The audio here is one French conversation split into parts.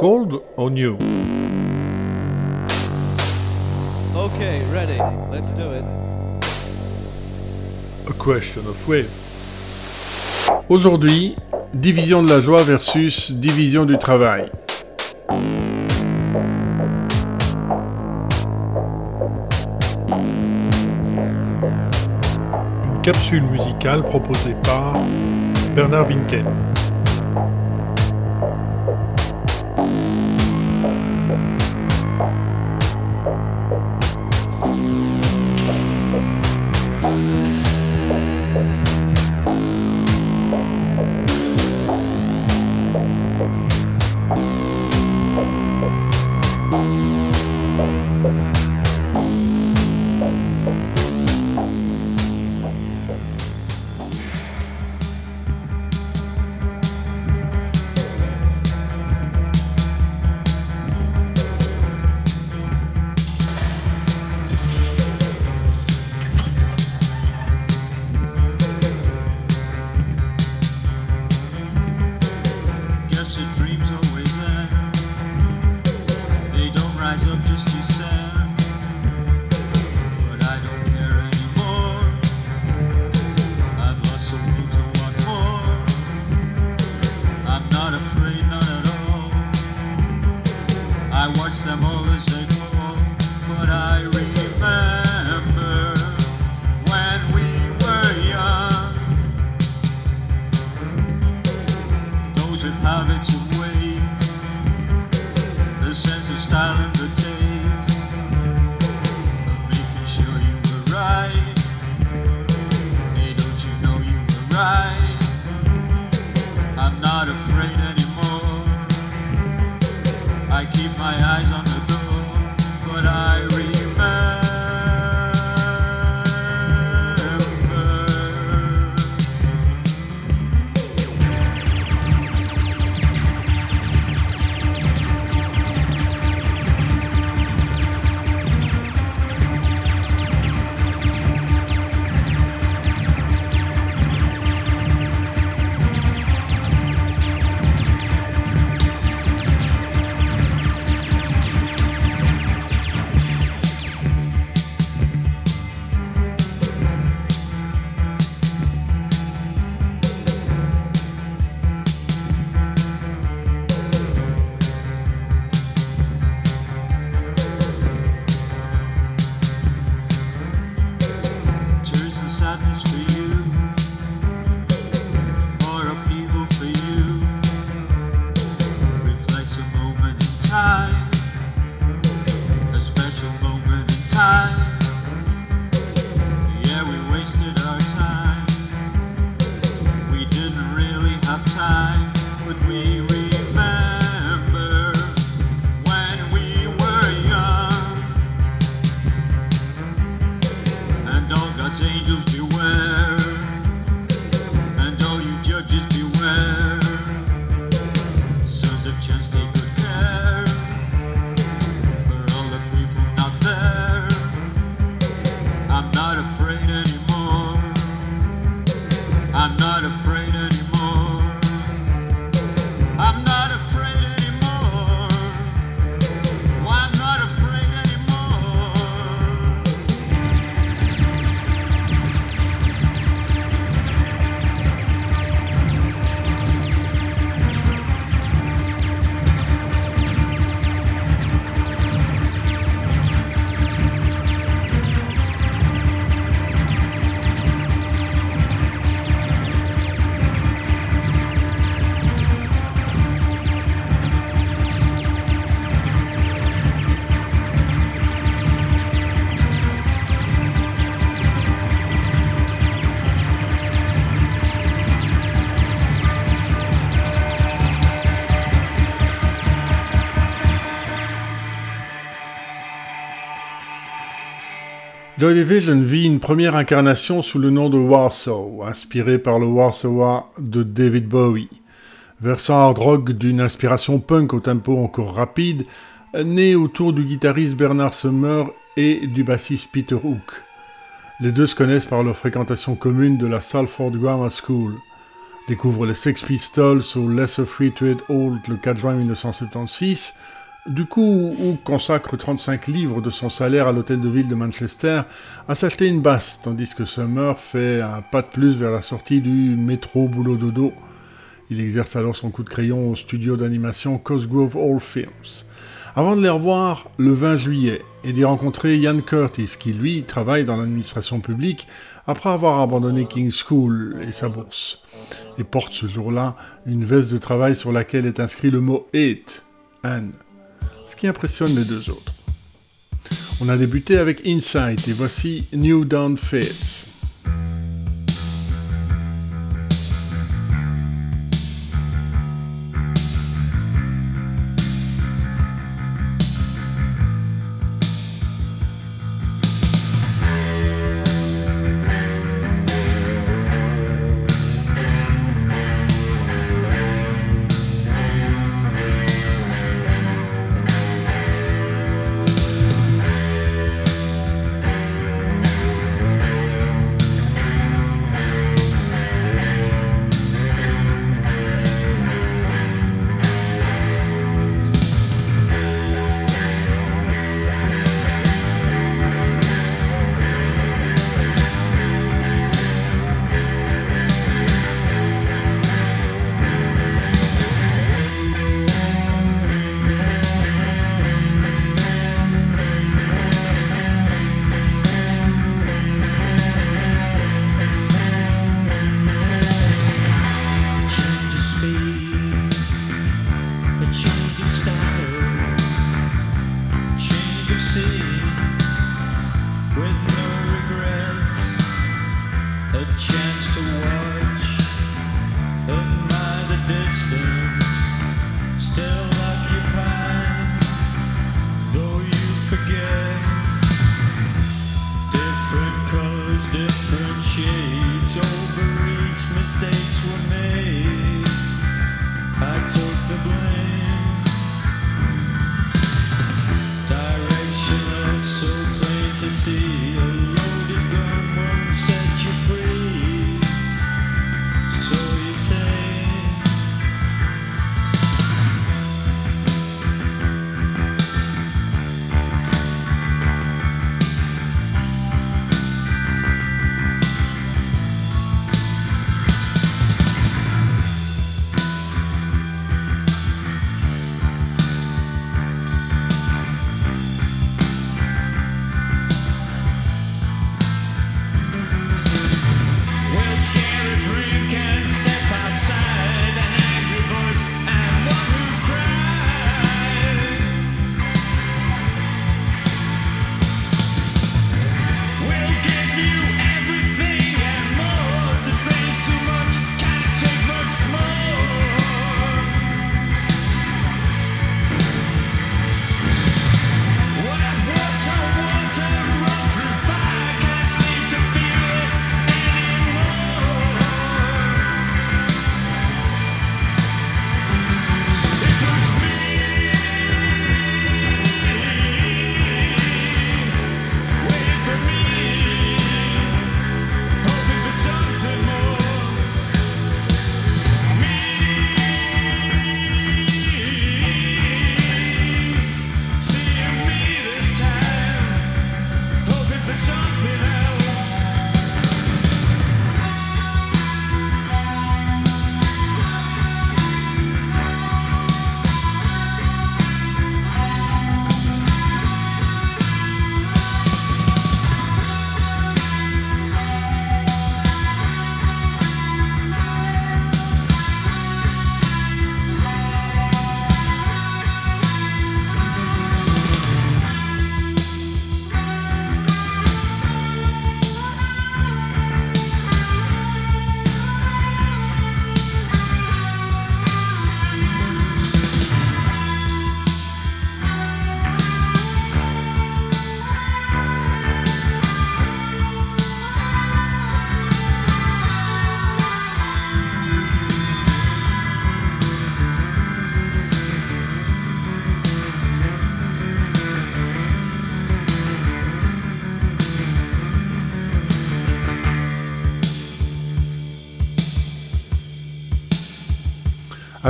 Cold or new? Okay, ready. Let's do it. A question of wave. Aujourd'hui, division de la joie versus division du travail. Une capsule musicale proposée par Bernard Winken. Joy Division vit une première incarnation sous le nom de Warsaw, inspiré par le Warsaw de David Bowie. Versant hard rock d'une inspiration punk au tempo encore rapide, né autour du guitariste Bernard Summer et du bassiste Peter Hook. Les deux se connaissent par leur fréquentation commune de la Salford Grammar School. découvre les Sex Pistols au Lesser Free Trade Hold le 4 juin 1976, du coup, ou consacre 35 livres de son salaire à l'hôtel de ville de Manchester à s'acheter une basse, tandis que Summer fait un pas de plus vers la sortie du métro boulot dodo. Il exerce alors son coup de crayon au studio d'animation Cosgrove All Films. Avant de les revoir le 20 juillet et d'y rencontrer Ian Curtis, qui lui travaille dans l'administration publique après avoir abandonné King's School et sa bourse, et porte ce jour-là une veste de travail sur laquelle est inscrit le mot Hate, Anne qui impressionne les deux autres. On a débuté avec Insight et voici New Dawn Fates.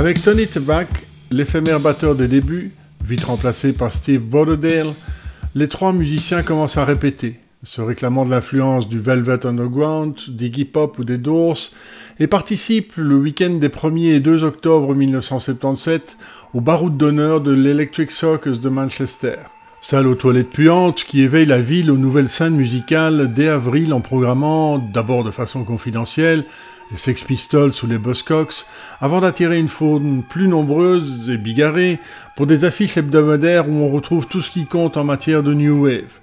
Avec Tony Tebak, l'éphémère batteur des débuts, vite remplacé par Steve Borderdale, les trois musiciens commencent à répéter, se réclamant de l'influence du Velvet Underground, d'Iggy Pop ou des Doors, et participent le week-end des 1er et 2 octobre 1977 au baroud d'honneur de l'Electric Circus de Manchester. Salle aux toilettes puantes qui éveille la ville aux nouvelles scènes musicales dès avril en programmant, d'abord de façon confidentielle, les Sex Pistols ou les Buzzcocks, avant d'attirer une faune plus nombreuse et bigarrée pour des affiches hebdomadaires où on retrouve tout ce qui compte en matière de New Wave.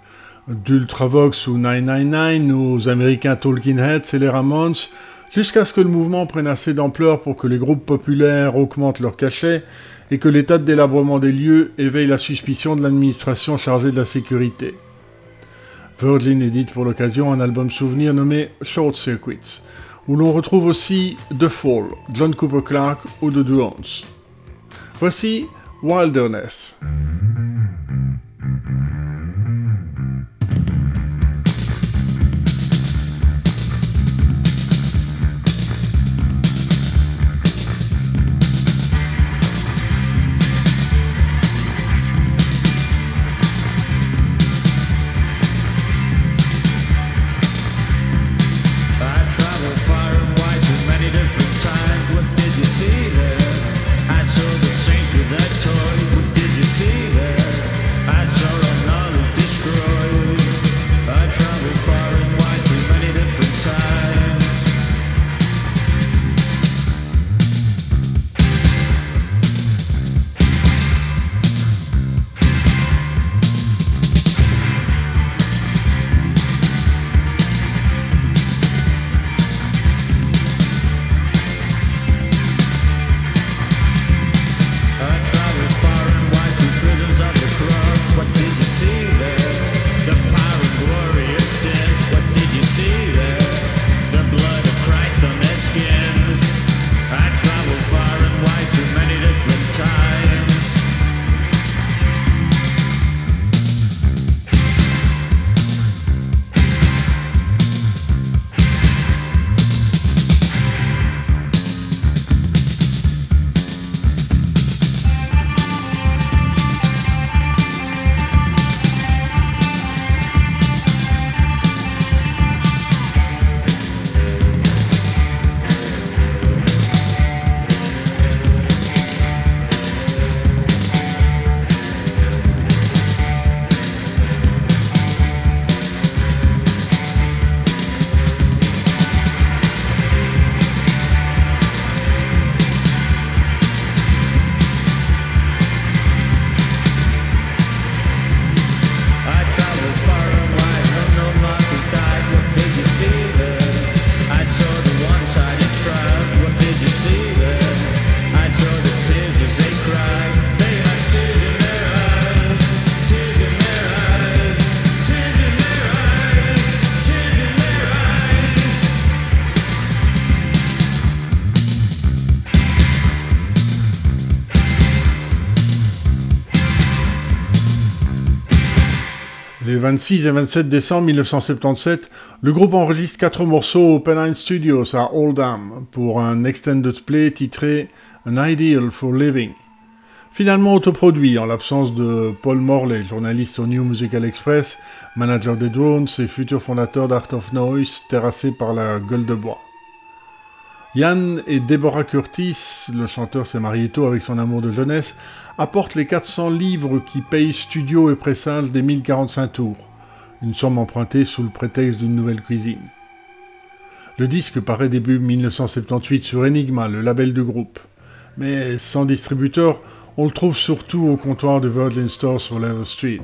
D'Ultravox ou 999 aux Américains Talking Heads et les Ramones, jusqu'à ce que le mouvement prenne assez d'ampleur pour que les groupes populaires augmentent leur cachet et que l'état de délabrement des lieux éveille la suspicion de l'administration chargée de la sécurité. Virgin édite pour l'occasion un album souvenir nommé Short Circuits, où l'on retrouve aussi The Fall, John Cooper Clarke ou The Drones. Voici Wilderness. 26 et 27 décembre 1977, le groupe enregistre quatre morceaux au Pennine Studios à Oldham pour un extended play titré An Ideal for Living. Finalement autoproduit en l'absence de Paul Morley, journaliste au New Musical Express, manager des Drones et futur fondateur d'Art of Noise, terrassé par la gueule de bois. Yann et Deborah Curtis, le chanteur s'est marié tôt avec son amour de jeunesse, apportent les 400 livres qui payent studio et pressage des 1045 tours, une somme empruntée sous le prétexte d'une nouvelle cuisine. Le disque paraît début 1978 sur Enigma, le label du groupe. Mais sans distributeur, on le trouve surtout au comptoir de Virgin Store sur Level Street.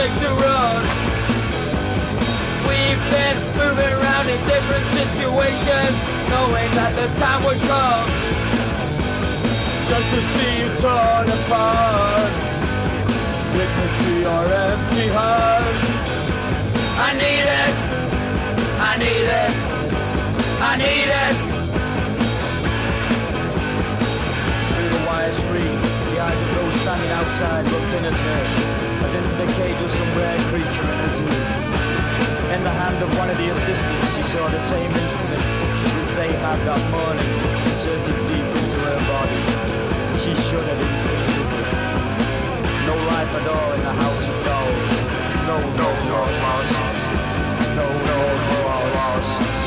For the run. We've been moving around in different situations, knowing that the time would come just to see you torn apart. Some rare creature in a zoo. In the hand of one of the assistants, she saw the same instrument as they had that morning, inserted deep into her body. She shuddered instinctively. No life at all in the house of dolls. No, no, no lost. No, no, no lost.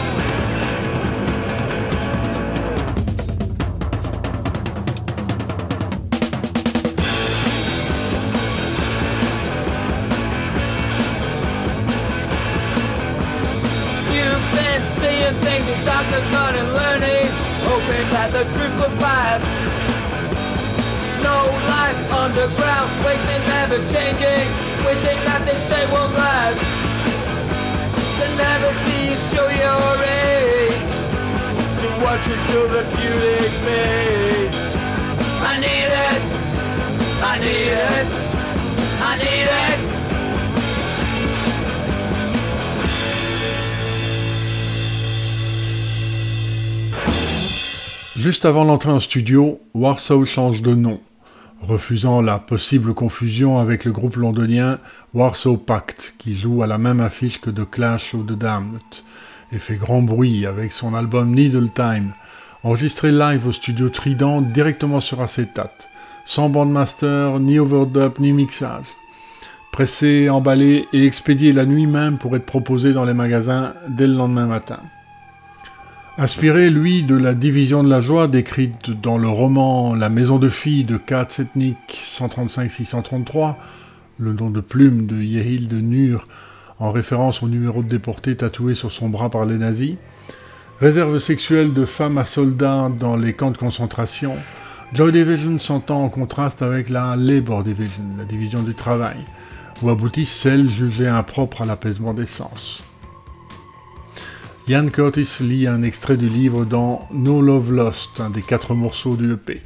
Seeing things that doctors not in learning, hoping that the truth will pass. No life underground, wasting, never changing, wishing that this day won't last. To never see you show your age, to watch you till the beauty fades. I need it, I need it, I need it. Juste avant l'entrée en studio, Warsaw change de nom, refusant la possible confusion avec le groupe londonien Warsaw Pact, qui joue à la même affiche que The Clash ou The Damned, et fait grand bruit avec son album Needle Time, enregistré live au studio Trident directement sur acétate, sans bandmaster, ni overdub, ni mixage. Pressé, emballé et expédié la nuit même pour être proposé dans les magasins dès le lendemain matin. Inspiré, lui, de la division de la joie décrite dans le roman La maison de filles de Katzetnik 135-633, le nom de plume de Yehil de Nur, en référence au numéro de déporté tatoué sur son bras par les nazis, réserve sexuelle de femmes à soldats dans les camps de concentration, Joy Division s'entend en contraste avec la Labor Division, la division du travail, où aboutissent celles jugées impropres à l'apaisement des sens. Ian Curtis lit un extrait du livre dans No Love Lost, un des quatre morceaux du EP.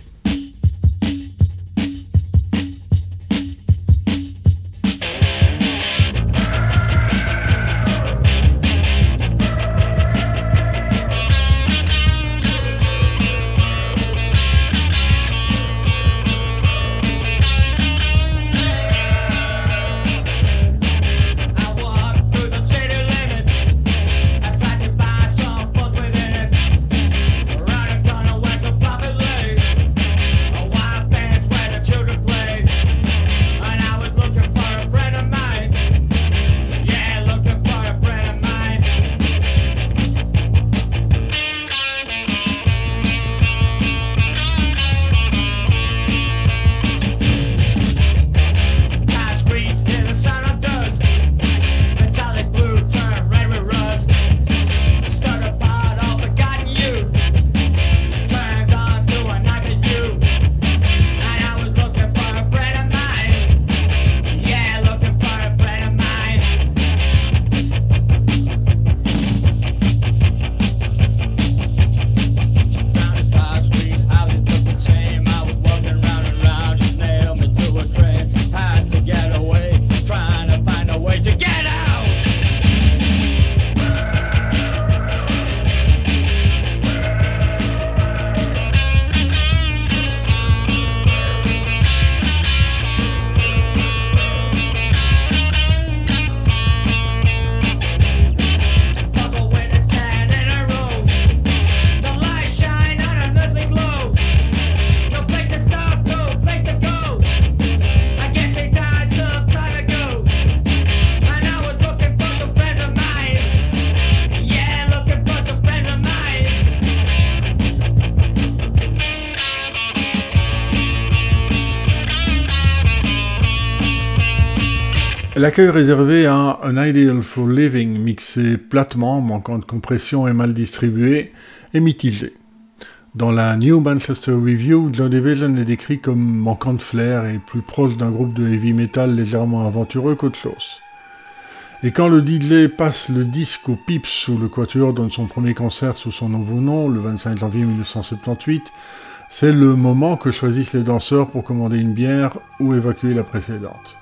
L'accueil réservé à An Ideal for Living, mixé platement, manquant de compression et mal distribué, est mitigé. Dans la New Manchester Review, Joy Division est décrit comme manquant de flair et plus proche d'un groupe de heavy metal légèrement aventureux qu'autre chose. Et quand le DJ passe le disque au Pips où le Quatuor donne son premier concert sous son nouveau nom, le 25 janvier 1978, c'est le moment que choisissent les danseurs pour commander une bière ou évacuer la précédente.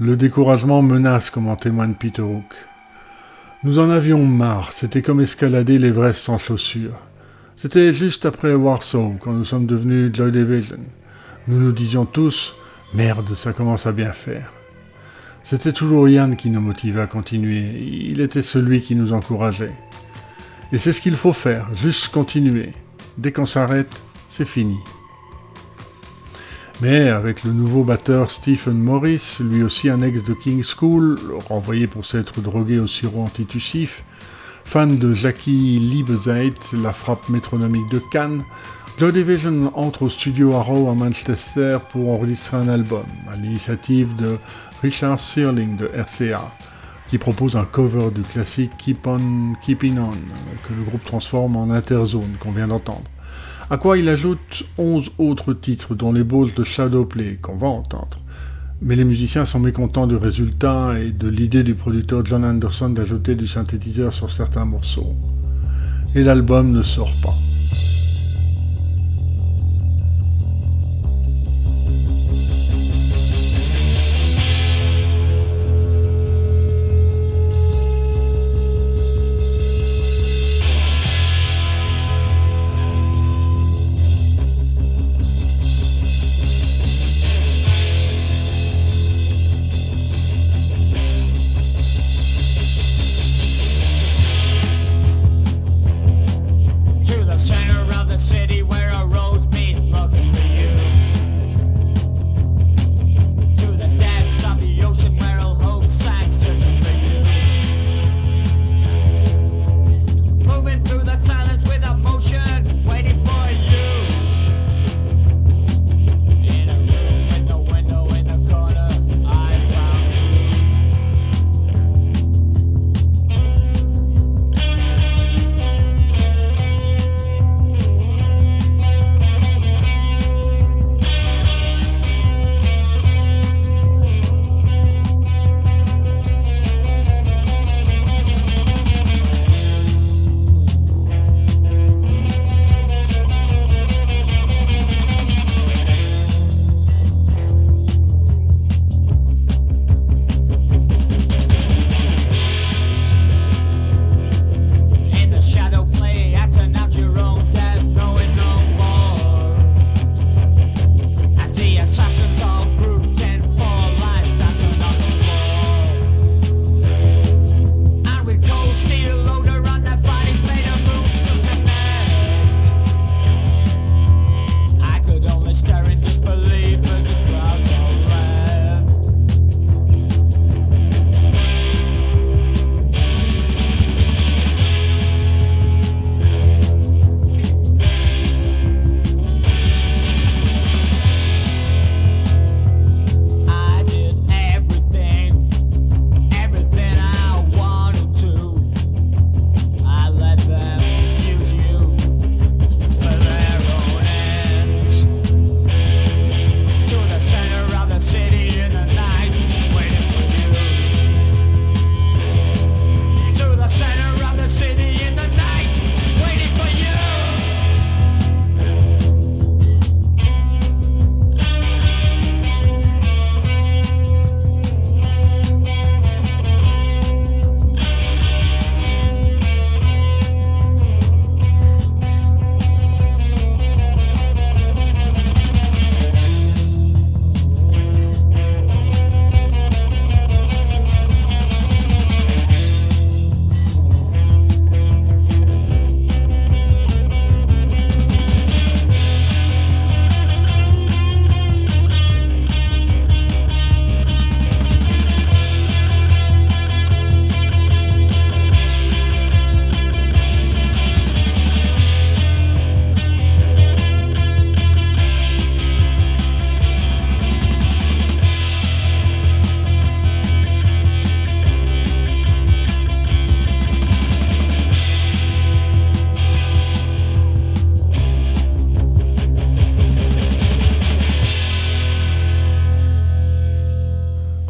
Le découragement menace, comme en témoigne Peter Hook. Nous en avions marre, c'était comme escalader l'Everest sans chaussures. C'était juste après Warsaw, quand nous sommes devenus Joy Division. Nous nous disions tous Merde, ça commence à bien faire. C'était toujours Yann qui nous motivait à continuer. Il était celui qui nous encourageait. Et c'est ce qu'il faut faire, juste continuer. Dès qu'on s'arrête, c'est fini. Mais avec le nouveau batteur Stephen Morris, lui aussi un ex de King School, renvoyé pour s'être drogué au sirop antitussif, fan de Jackie Liebezeit, la frappe métronomique de Cannes, Joy Division entre au studio Arrow à Manchester pour enregistrer un album, à l'initiative de Richard Searling de RCA, qui propose un cover du classique Keep On Keeping On, que le groupe transforme en Interzone qu'on vient d'entendre. À quoi il ajoute 11 autres titres, dont les balls de Shadowplay qu'on va entendre. Mais les musiciens sont mécontents du résultat et de l'idée du producteur John Anderson d'ajouter du synthétiseur sur certains morceaux. Et l'album ne sort pas.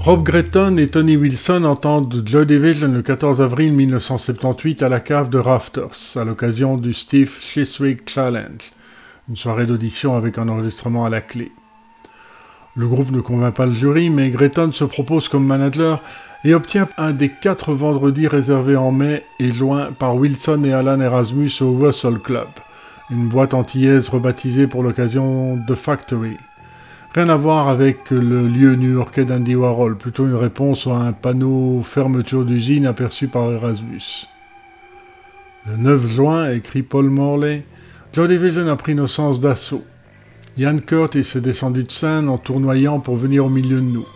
Rob Gretton et Tony Wilson entendent Joy Division le 14 avril 1978 à la cave de Rafters, à l'occasion du Steve Chiswick Challenge, une soirée d'audition avec un enregistrement à la clé. Le groupe ne convainc pas le jury, mais Gretton se propose comme manager et obtient un des quatre vendredis réservés en mai et joint par Wilson et Alan Erasmus au Russell Club, une boîte antillaise rebaptisée pour l'occasion The Factory. Rien à voir avec le lieu new-yorkais d'Andy Warhol, plutôt une réponse à un panneau fermeture d'usine aperçu par Erasmus. Le 9 juin, écrit Paul Morley, Joy Division a pris nos sens d'assaut. Ian Curtis est descendu de scène en tournoyant pour venir au milieu de nous.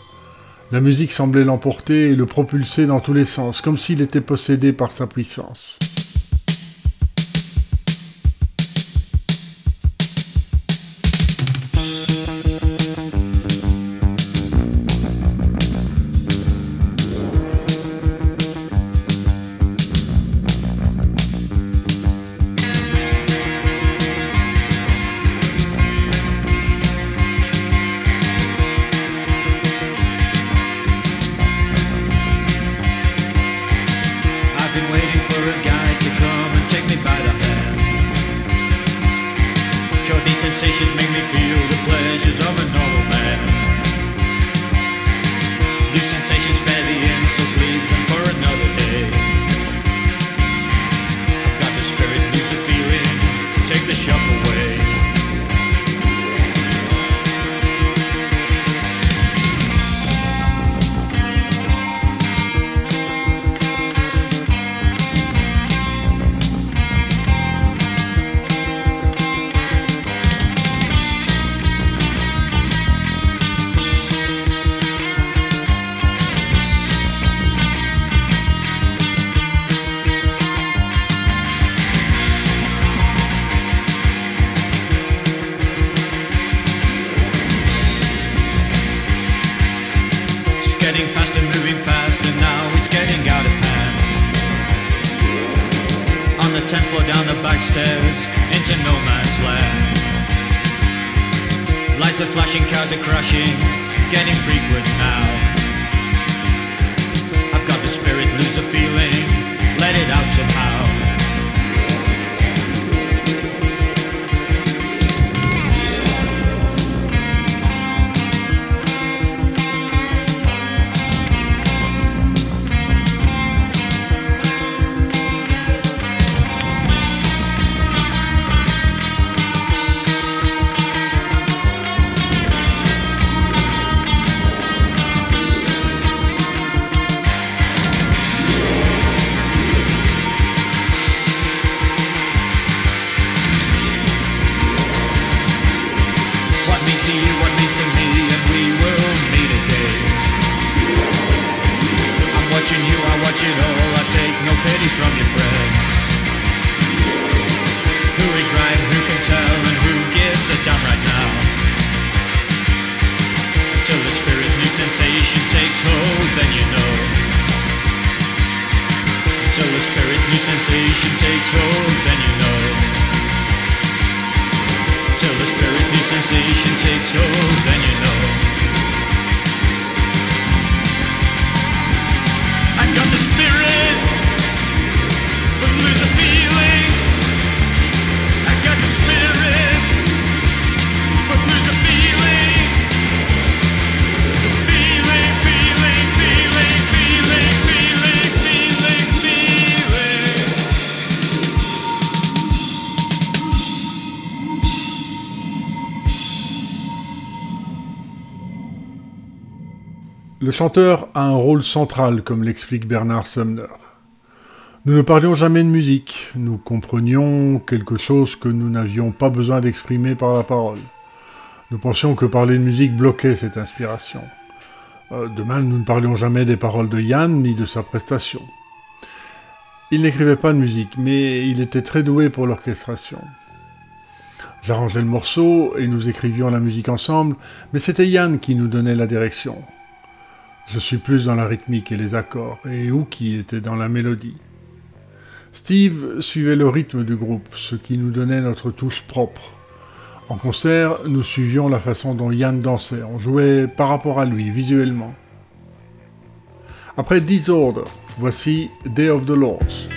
La musique semblait l'emporter et le propulser dans tous les sens, comme s'il était possédé par sa puissance. się sensation takes hold, then you know. Le chanteur a un rôle central, comme l'explique Bernard Sumner. Nous ne parlions jamais de musique, nous comprenions quelque chose que nous n'avions pas besoin d'exprimer par la parole. Nous pensions que parler de musique bloquait cette inspiration. Euh, de même, nous ne parlions jamais des paroles de Yann ni de sa prestation. Il n'écrivait pas de musique, mais il était très doué pour l'orchestration. J'arrangeais le morceau et nous écrivions la musique ensemble, mais c'était Yann qui nous donnait la direction. Je suis plus dans la rythmique et les accords, et qui était dans la mélodie. Steve suivait le rythme du groupe, ce qui nous donnait notre touche propre. En concert, nous suivions la façon dont Yann dansait, on jouait par rapport à lui, visuellement. Après Disorder, voici Day of the Lords.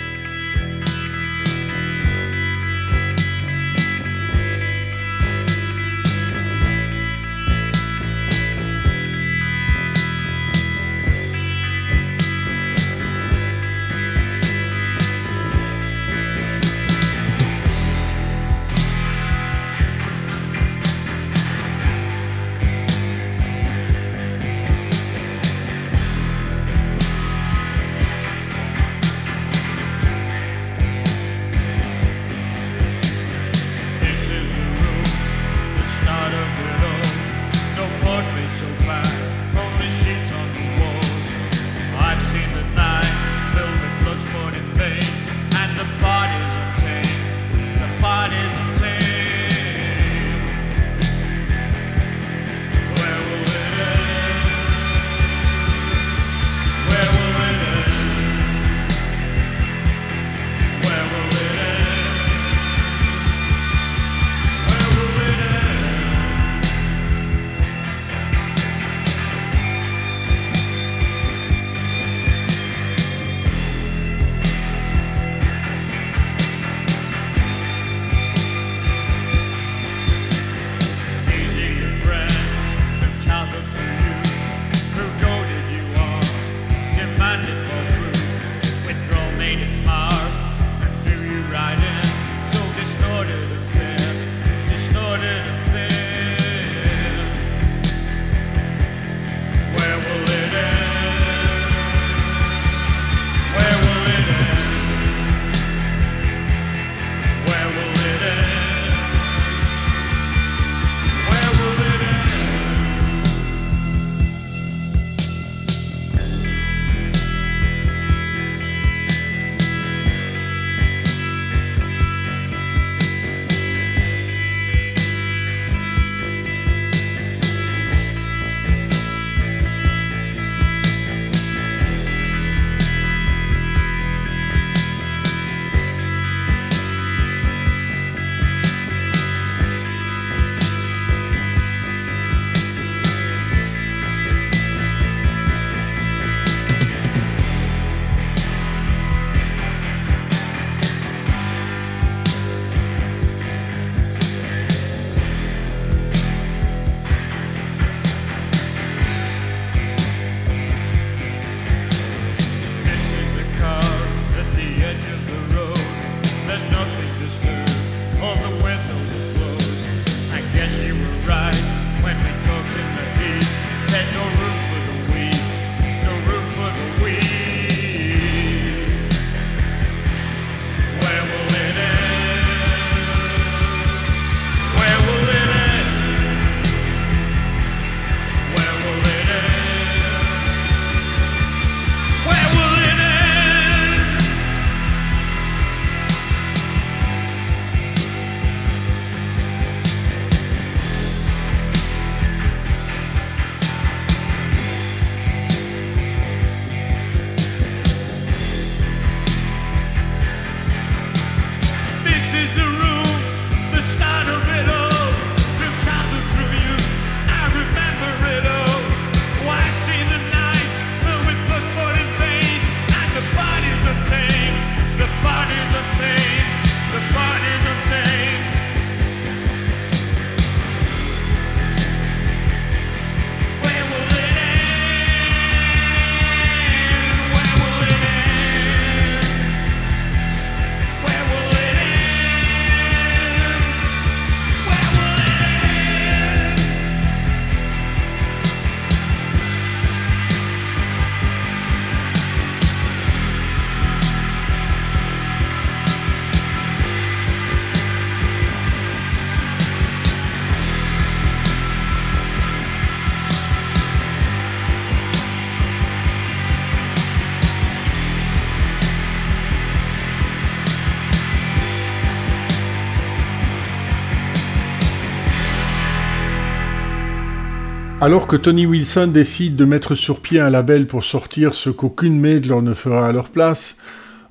Alors que Tony Wilson décide de mettre sur pied un label pour sortir ce qu'aucune major ne fera à leur place,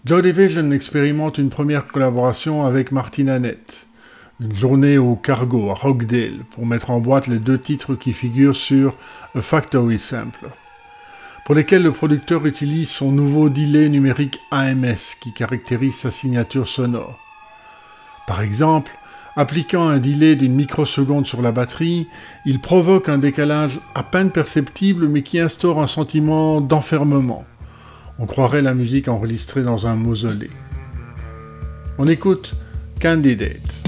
Joy Division expérimente une première collaboration avec Martin Annette. Une journée au cargo à Rockdale pour mettre en boîte les deux titres qui figurent sur A Factory Sample. pour lesquels le producteur utilise son nouveau delay numérique AMS qui caractérise sa signature sonore. Par exemple, appliquant un delay d'une microseconde sur la batterie, il provoque un décalage à peine perceptible mais qui instaure un sentiment d'enfermement. On croirait la musique enregistrée dans un mausolée. On écoute Candidate.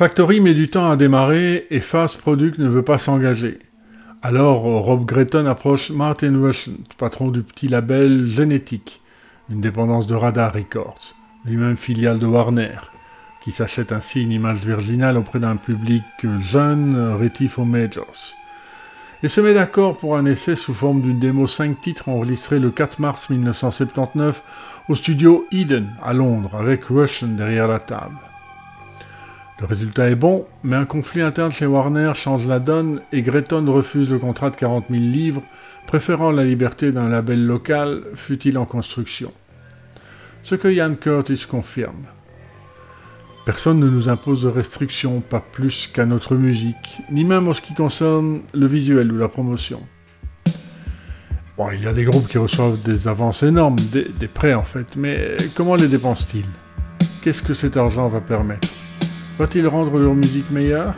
Factory met du temps à démarrer et Fast Product ne veut pas s'engager. Alors Rob Gretton approche Martin Rushent, patron du petit label Genetic, une dépendance de Radar Records, lui-même filiale de Warner, qui s'achète ainsi une image virginale auprès d'un public jeune, rétif aux majors. Et se met d'accord pour un essai sous forme d'une démo 5 titres enregistrée le 4 mars 1979 au studio Eden à Londres avec Rushent derrière la table. Le résultat est bon, mais un conflit interne chez Warner change la donne et Gretton refuse le contrat de 40 000 livres, préférant la liberté d'un label local, fut-il en construction. Ce que Ian Curtis confirme. Personne ne nous impose de restrictions, pas plus qu'à notre musique, ni même en ce qui concerne le visuel ou la promotion. Bon, il y a des groupes qui reçoivent des avances énormes, des, des prêts en fait, mais comment les dépensent-ils Qu'est-ce que cet argent va permettre? Va-t-il rendre leur musique meilleure?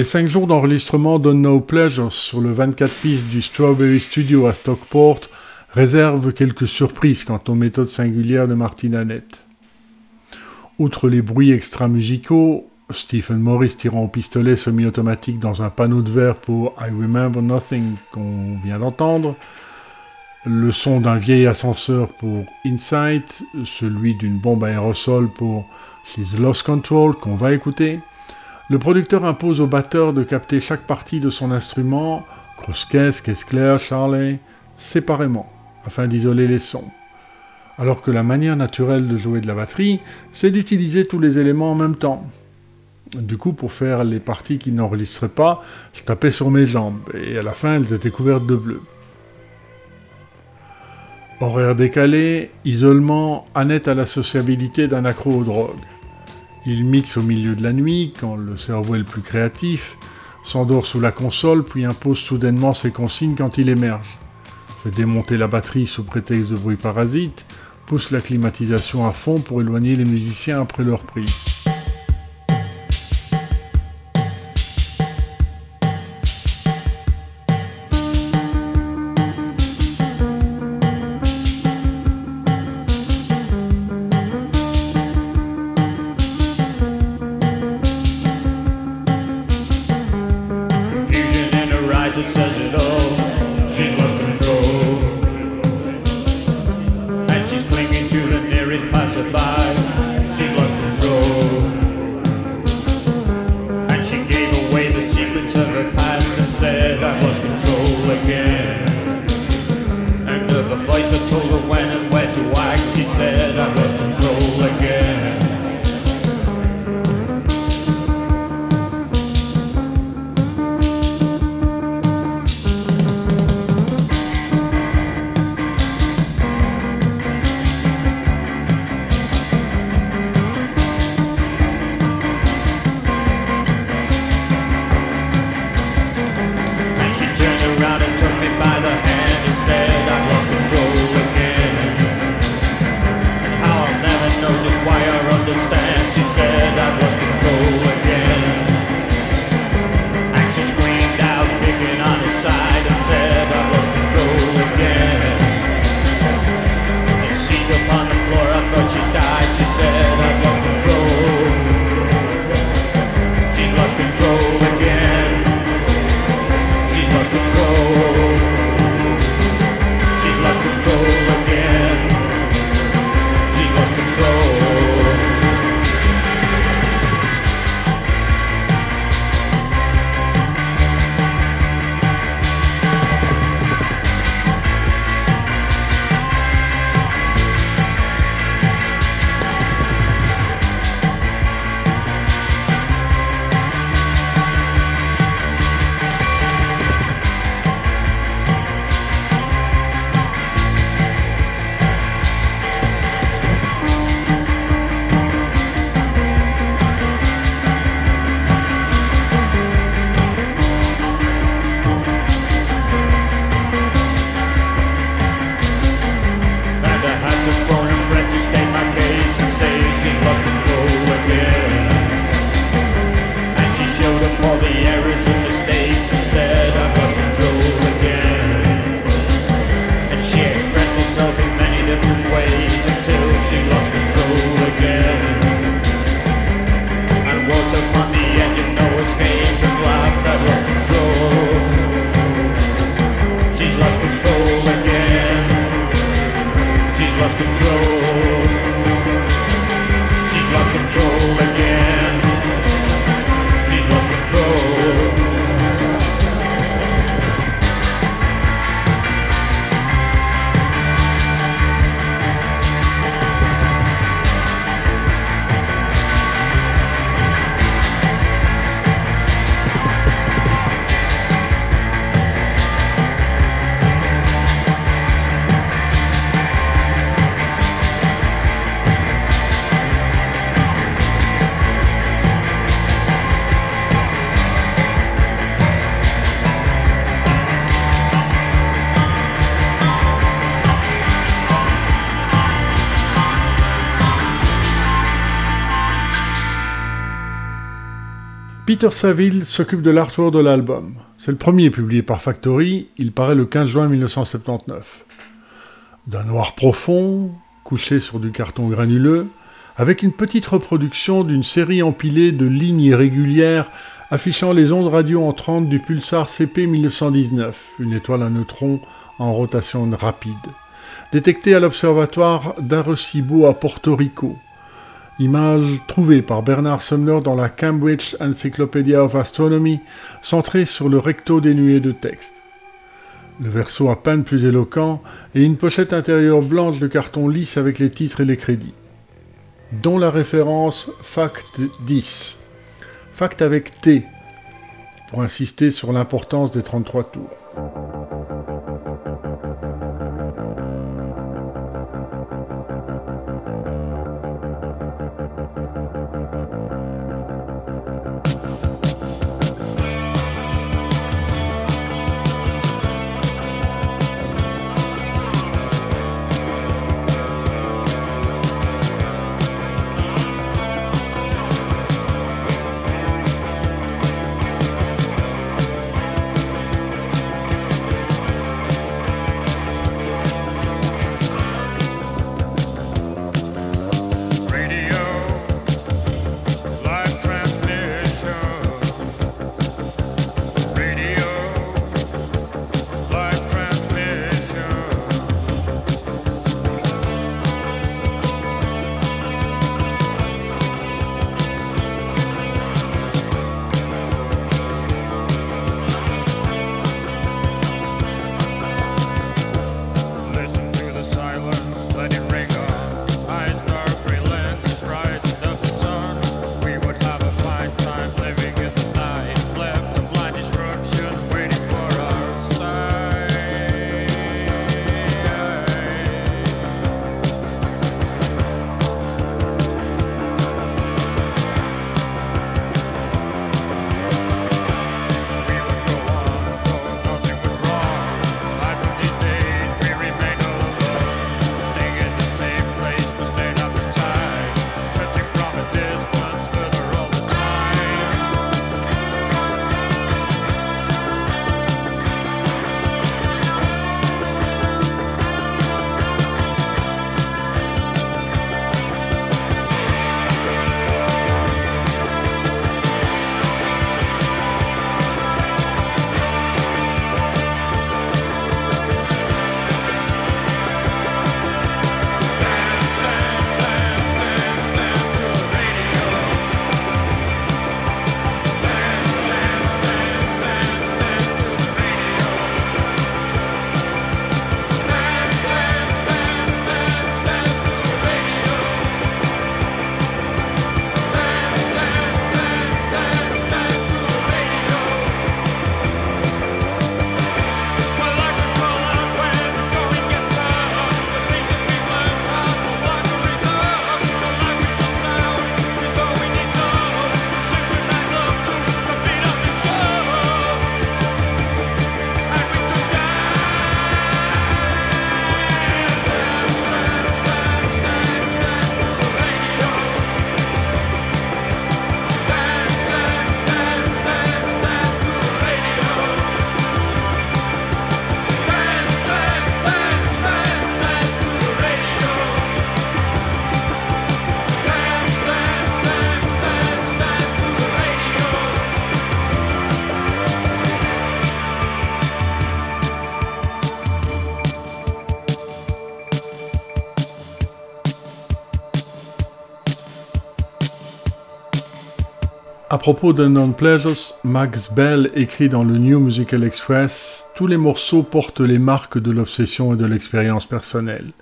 Les 5 jours d'enregistrement donnent No Pleasure sur le 24 pistes du Strawberry Studio à Stockport. Réservent quelques surprises quant aux méthodes singulières de Martin Annette. Outre les bruits extra-musicaux, Stephen Morris tirant au pistolet semi-automatique dans un panneau de verre pour I Remember Nothing qu'on vient d'entendre, le son d'un vieil ascenseur pour Insight, celui d'une bombe aérosol pour She's Lost Control qu'on va écouter, le producteur impose au batteur de capter chaque partie de son instrument, grosse caisse, claire, charlet, séparément, afin d'isoler les sons. Alors que la manière naturelle de jouer de la batterie, c'est d'utiliser tous les éléments en même temps. Du coup, pour faire les parties qui n'enregistraient pas, je tapais sur mes jambes, et à la fin, elles étaient couvertes de bleu. Horaire décalé, isolement, Annette a la sociabilité d'un accro aux drogues. Il mixe au milieu de la nuit, quand le cerveau est le plus créatif, s'endort sous la console, puis impose soudainement ses consignes quand il émerge. Fait démonter la batterie sous prétexte de bruit parasite, pousse la climatisation à fond pour éloigner les musiciens après leur prise. Peter Saville s'occupe de l'artwork de l'album. C'est le premier publié par Factory, il paraît le 15 juin 1979. D'un noir profond, couché sur du carton granuleux, avec une petite reproduction d'une série empilée de lignes irrégulières affichant les ondes radio entrantes du pulsar CP 1919, une étoile à neutrons en rotation rapide, détectée à l'observatoire d'Arecibo à Porto Rico. Image trouvée par Bernard Sumner dans la Cambridge Encyclopedia of Astronomy, centrée sur le recto dénué de texte. Le verso à peine plus éloquent et une pochette intérieure blanche de carton lisse avec les titres et les crédits. Dont la référence Fact 10. Fact avec T, pour insister sur l'importance des 33 tours. Propos de Non Pleasures, Max Bell écrit dans le New Musical Express Tous les morceaux portent les marques de l'obsession et de l'expérience personnelle.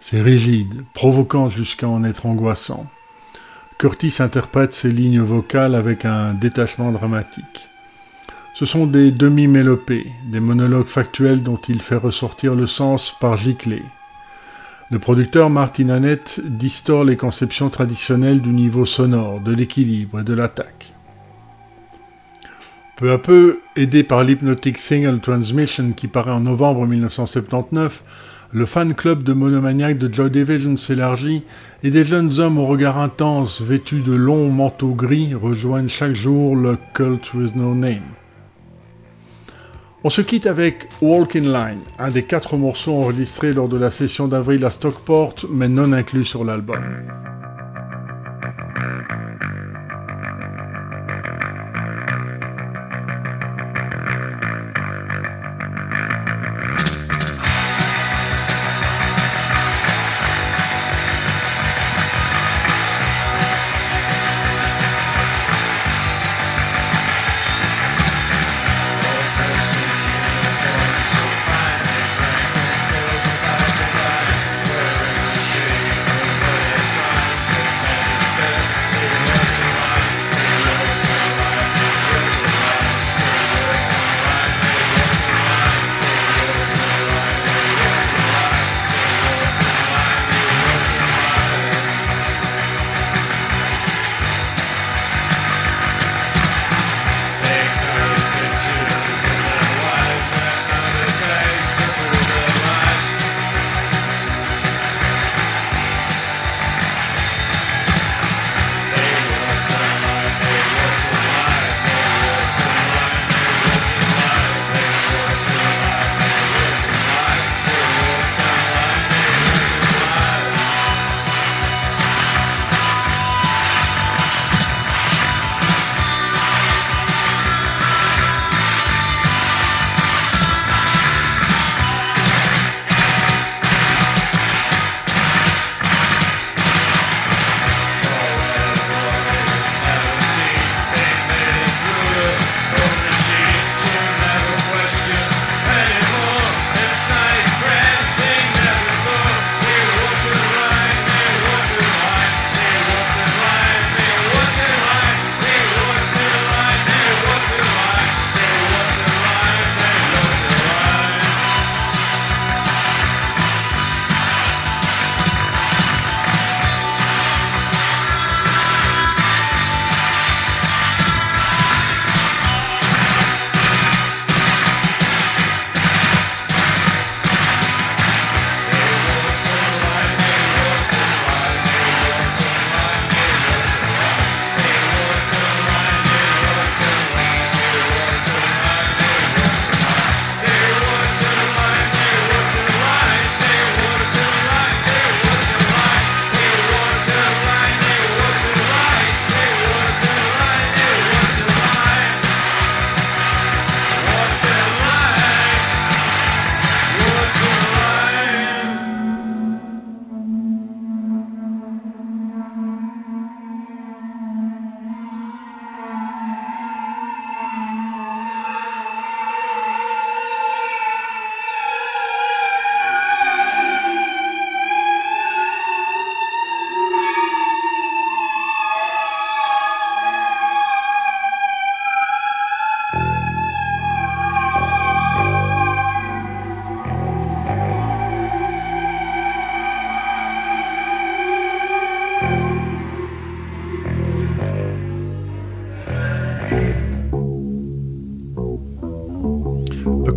C'est rigide, provoquant jusqu'à en être angoissant. Curtis interprète ses lignes vocales avec un détachement dramatique. Ce sont des demi-mélopées, des monologues factuels dont il fait ressortir le sens par giclée. Le producteur Martin Annette distord les conceptions traditionnelles du niveau sonore, de l'équilibre et de l'attaque. Peu à peu, aidé par l'Hypnotic Single Transmission qui paraît en novembre 1979, le fan club de monomaniac de Joy Division s'élargit et des jeunes hommes au regard intense vêtus de longs manteaux gris rejoignent chaque jour le Cult with No Name. On se quitte avec Walk in Line, un des quatre morceaux enregistrés lors de la session d'avril à Stockport, mais non inclus sur l'album.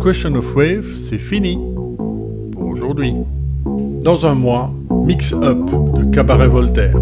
Question of Wave, c'est fini pour aujourd'hui. Dans un mois, Mix Up de Cabaret Voltaire.